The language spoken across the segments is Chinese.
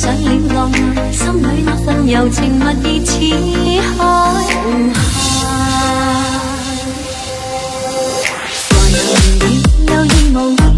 上了岸心里那份柔情蜜意似海。无限又无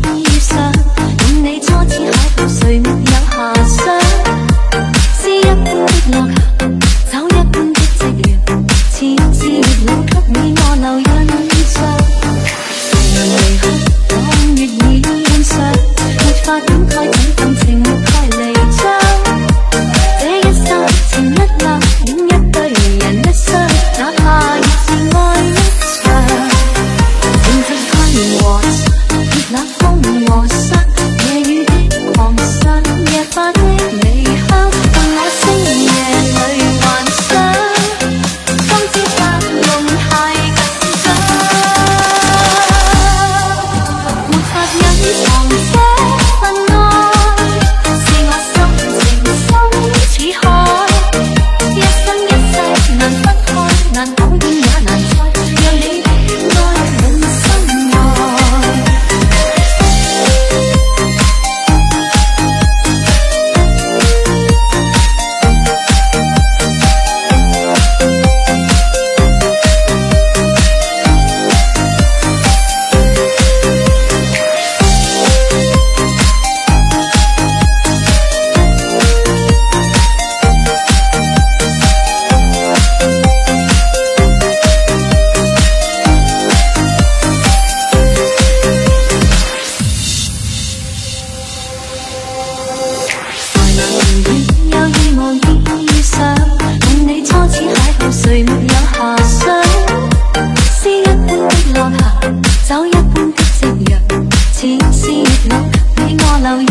我给我留印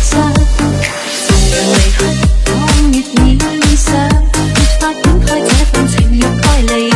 象斜阳离去朗月已想没法掩盖这份情欲盖弭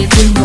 you do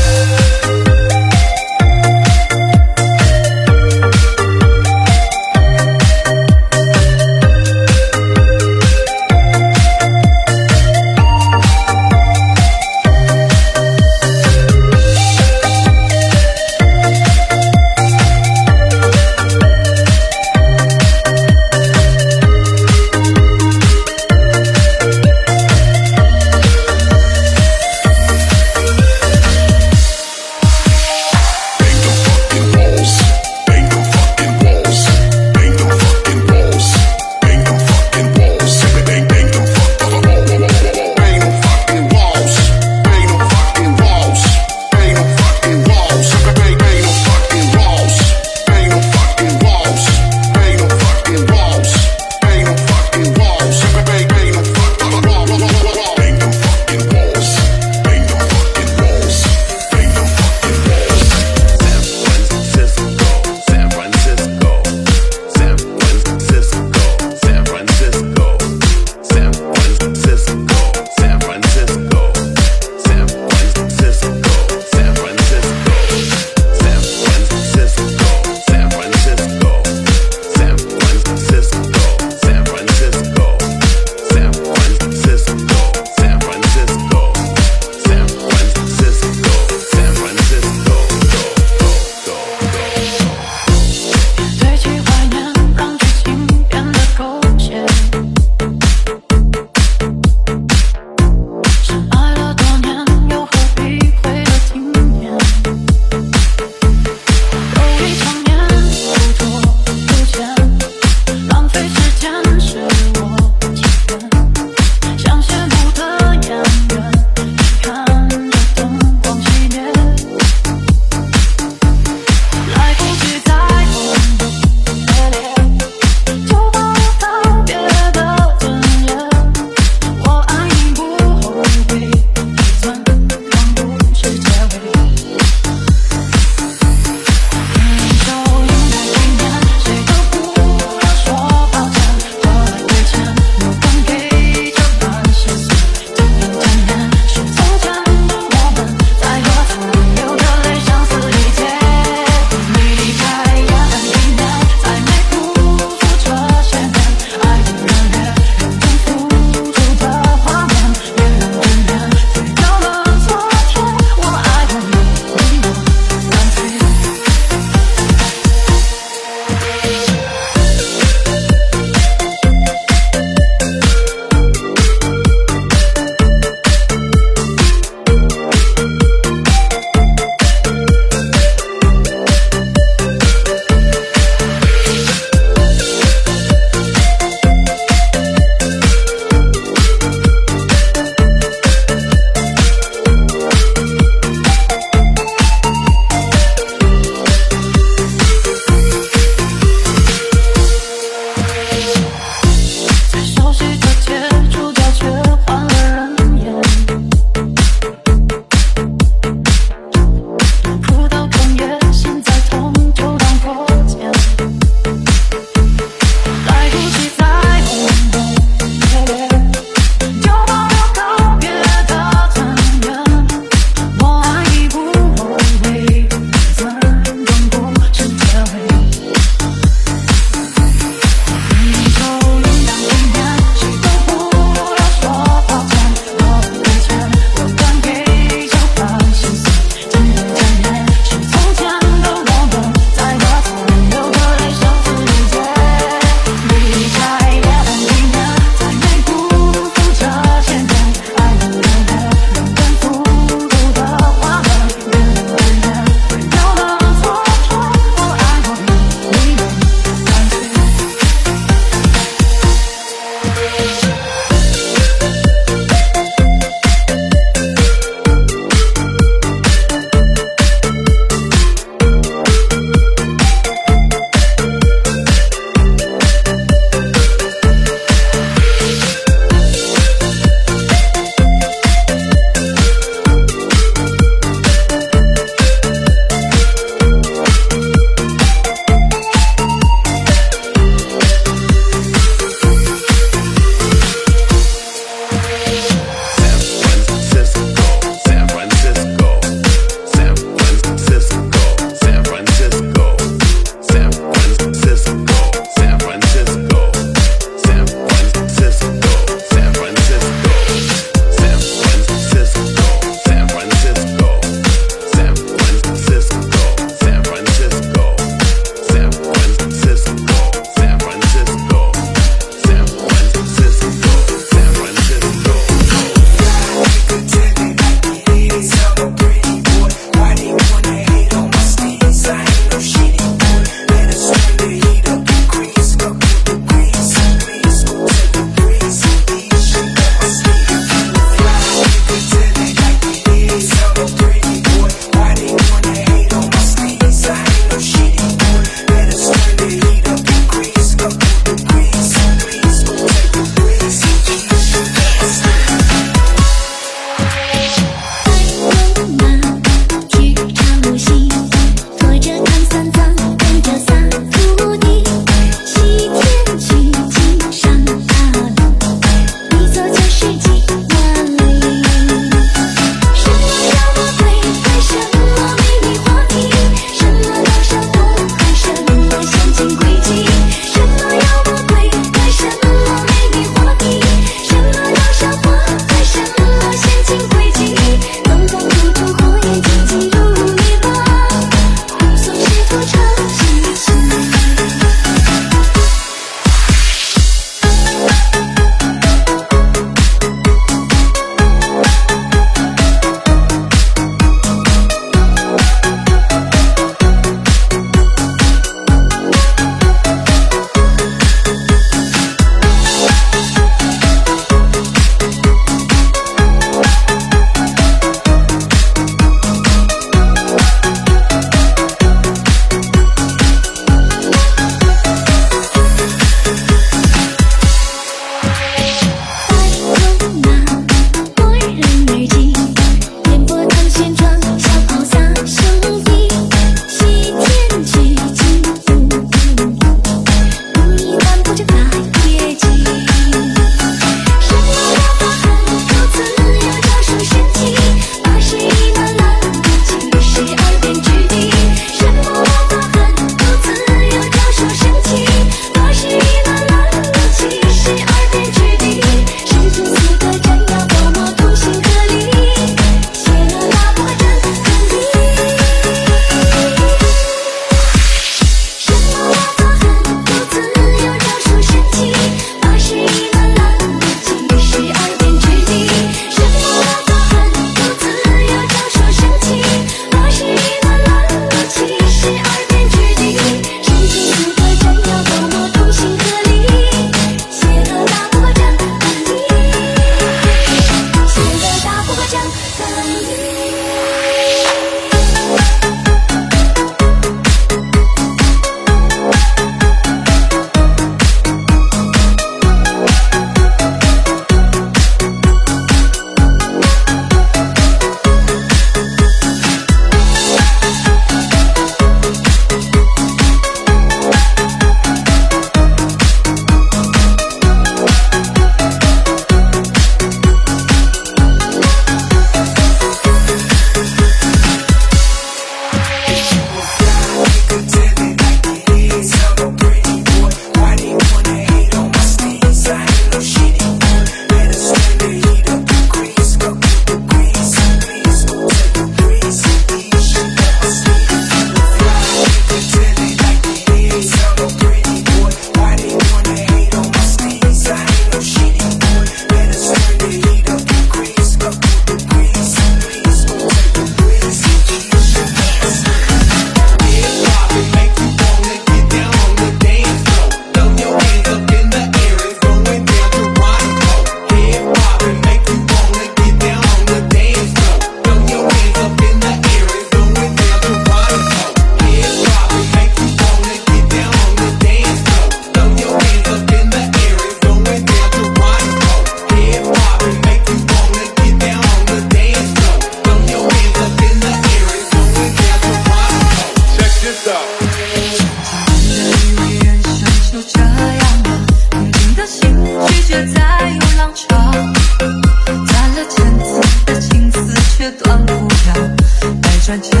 such a